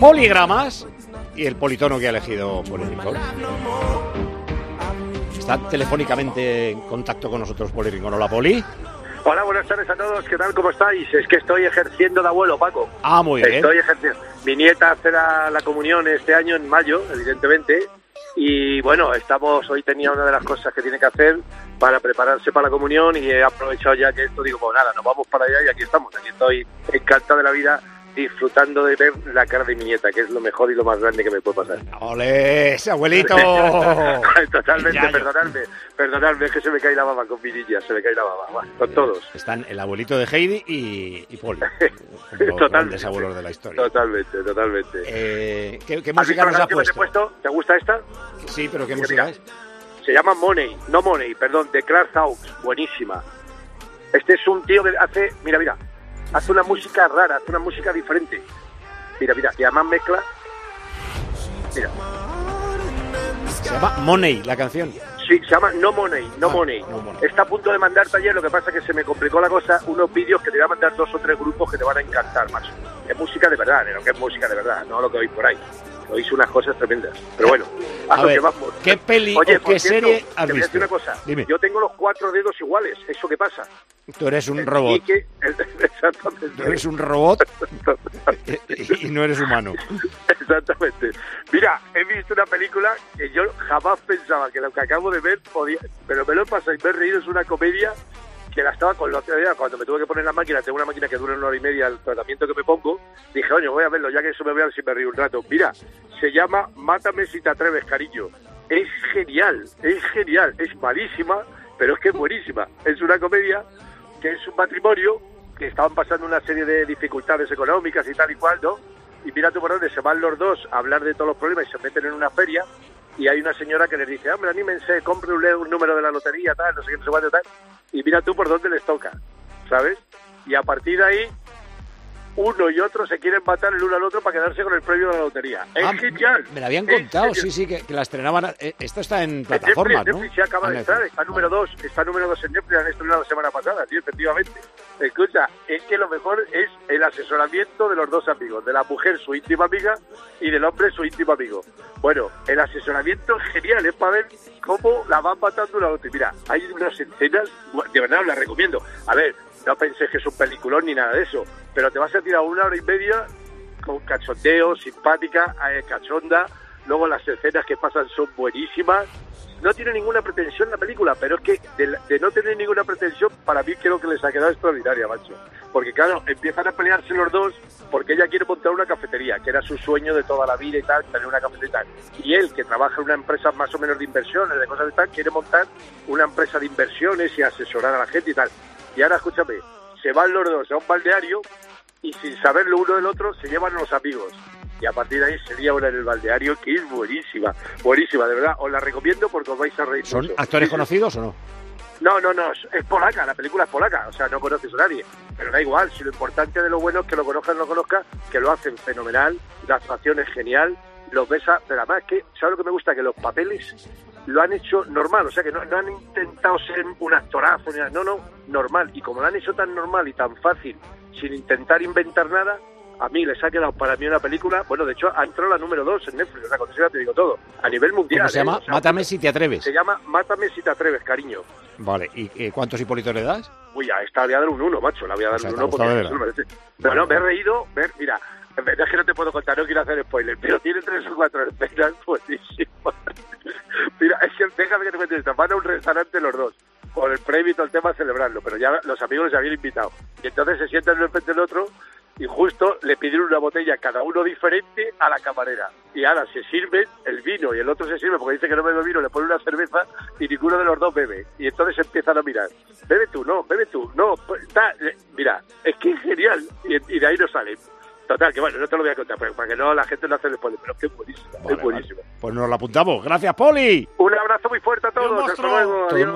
Poligramas y el politono que ha elegido Poli Rincón. Está telefónicamente en contacto con nosotros Poli Rincón. Hola, Poli. Hola, buenas tardes a todos. ¿Qué tal? ¿Cómo estáis? Es que estoy ejerciendo de abuelo, Paco. Ah, muy bien. Estoy ejerciendo. Mi nieta hace la, la comunión este año en mayo, evidentemente. Y bueno, estamos hoy tenía una de las cosas que tiene que hacer para prepararse para la comunión y he aprovechado ya que esto digo, pues nada, nos vamos para allá y aquí estamos. Aquí estoy encantado de la vida disfrutando de ver la cara de mi nieta, que es lo mejor y lo más grande que me puede pasar. ¡Ole, ese abuelito! Totalmente, Ya, perdonadme, perdonadme, es que se me cae la baba con mi niña, se me cae la baba, con todos. Están el abuelito de Heidi y, y Poli. Los grandes abuelos de la historia. Totalmente, totalmente. Eh, ¿qué, qué ¿Has música nos ha puesto? puesto? ¿Te gusta esta? Sí, pero ¿qué música es? Se llama Money, no Money, perdón, de Clark Hawks, buenísima. Este es un tío que hace, mira, mira, hace una música rara, hace una música diferente. Mira, mira, y además mezcla. Mira, Se llama Money, la canción. sí, se llama No Money, No Ah, Money. No Money. Está a punto de mandarte ayer, lo que pasa es que se me complicó la cosa, unos vídeos que te voy a mandar dos o tres grupos que te van a encantar, macho. Es música de verdad, pero que es música de verdad, no lo que oís por ahí. Oís unas cosas tremendas. Pero bueno, A lo ver, que vamos. ¿qué peli Oye, o qué cierto, serie has te voy a decir visto? una cosa. Dime. Yo tengo los cuatro dedos iguales. ¿Eso qué pasa? Tú eres un Y robot. que- exactamente. Tú eres un robot y no eres humano. Exactamente. Mira, he visto una película que yo jamás pensaba que lo que acabo de ver podía... Pero me lo he pasado y me he reído. Es una comedia que la estaba con la otra día, cuando me tuve que poner la máquina, tengo una máquina que dura una hora y media el tratamiento que me pongo, dije, oye, voy a verlo, ya que eso me voy a ver si me río un rato. Mira, se llama Mátame si te atreves, cariño. Es genial, es genial, es malísima, pero es que es buenísima. Es una comedia que es un matrimonio que estaban pasando una serie de dificultades económicas y tal y cual, ¿no? Y mira tú por dónde se van los dos a hablar de todos los problemas y se meten en una feria y hay una señora que les dice, hombre, anímense, compre un, un número de la lotería, tal, no sé qué, no sé cuánto, tal. Y mira tú por dónde les toca, ¿sabes? Y a partir de ahí, uno y otro se quieren matar el uno al otro para quedarse con el premio de la lotería. Es Ah, genial. Me la habían Es contado, genial. sí, sí, que, que la estrenaban. eh, Esto está en plataformas, Netflix, ¿no? Netflix ya acaba Ah, de estar, está número dos, está número dos en Netflix, han estrenado la semana pasada, sí, efectivamente. Escucha, es que lo mejor es el asesoramiento de los dos amigos, de la mujer su íntima amiga y del hombre su íntimo amigo. Bueno, el asesoramiento es genial, es para ver cómo la van matando una a otra. Mira, hay unas escenas, de verdad las recomiendo. A ver, no penséis que es un peliculón ni nada de eso, pero te vas a tirar una hora y media con cachondeo, simpática, eh, cachonda. Luego las escenas que pasan son buenísimas. No tiene ninguna pretensión la película, pero es que de, no tener ninguna pretensión, para mí creo que les ha quedado extraordinaria, macho. Porque claro, empiezan a pelearse los dos porque ella quiere montar una cafetería, que era su sueño de toda la vida y tal, tener una cafetería y. Y él, que trabaja en una empresa más o menos de inversiones, de cosas de tal, quiere montar una empresa de inversiones y asesorar a la gente y tal. Y ahora, escúchame, se van los dos a un balneario y sin saberlo uno del otro se llevan los amigos. Y a partir de ahí sería una en el balneario que es buenísima, buenísima, de verdad. Os la recomiendo porque os vais a reír. ¿Son mucho. actores Sí, conocidos o no? No, no, no, es- es polaca, la película es polaca, o sea, no conoces a nadie. Pero da igual, si lo importante de lo bueno es que lo conozcan o no lo conozcan, que lo hacen fenomenal, la actuación es genial, los besa, pero además que, ¿sabes lo que me gusta? Que los papeles lo han hecho normal, o sea, que no, no han intentado ser un actorazo, no, no, normal. Y como lo han hecho tan normal y tan fácil, sin intentar inventar nada, a mí les ha quedado para mí una película, bueno, de hecho, ha entrado la número dos en Netflix, o sea, con eso ya te digo todo, a nivel mundial. ¿Cómo se ¿eh? llama? O sea, Mátame si te atreves. Se llama Mátame si te atreves, cariño. Vale, ¿y eh, cuántos hipolitos le das? Uy, a esta voy a dar un 1, macho. La voy a dar O sea, un te ha 1 porque verdad. merece. No, no, me he reído. Ver, mira, en verdad es que no te puedo contar, no quiero hacer spoiler, pero tiene tres o cuatro escenas buenísimas. mira, es que déjame que te cuente esto. Van a un restaurante los dos, con el premio y todo el tema celebrarlo, pero ya los amigos les habían invitado. Y entonces se sientan uno frente del otro y justo le pidieron una botella cada uno diferente a la camarera. Y ahora se sirven el vino y el otro se sirve porque dice que no bebe vino, le pone una cerveza y ninguno de los dos bebe. Y entonces empiezan a mirar. Bebe tú, no, bebe tú, no. pues, está- eh, mira, es que es genial. Y, y de ahí no salen. Total, que bueno, no te lo voy a contar, pero para que no la gente no hace después, pero es que es buenísima, Vale, es buenísima. vale. Pues nos lo apuntamos. Gracias, Poli. Un abrazo muy fuerte a todos. Hasta luego. Adiós.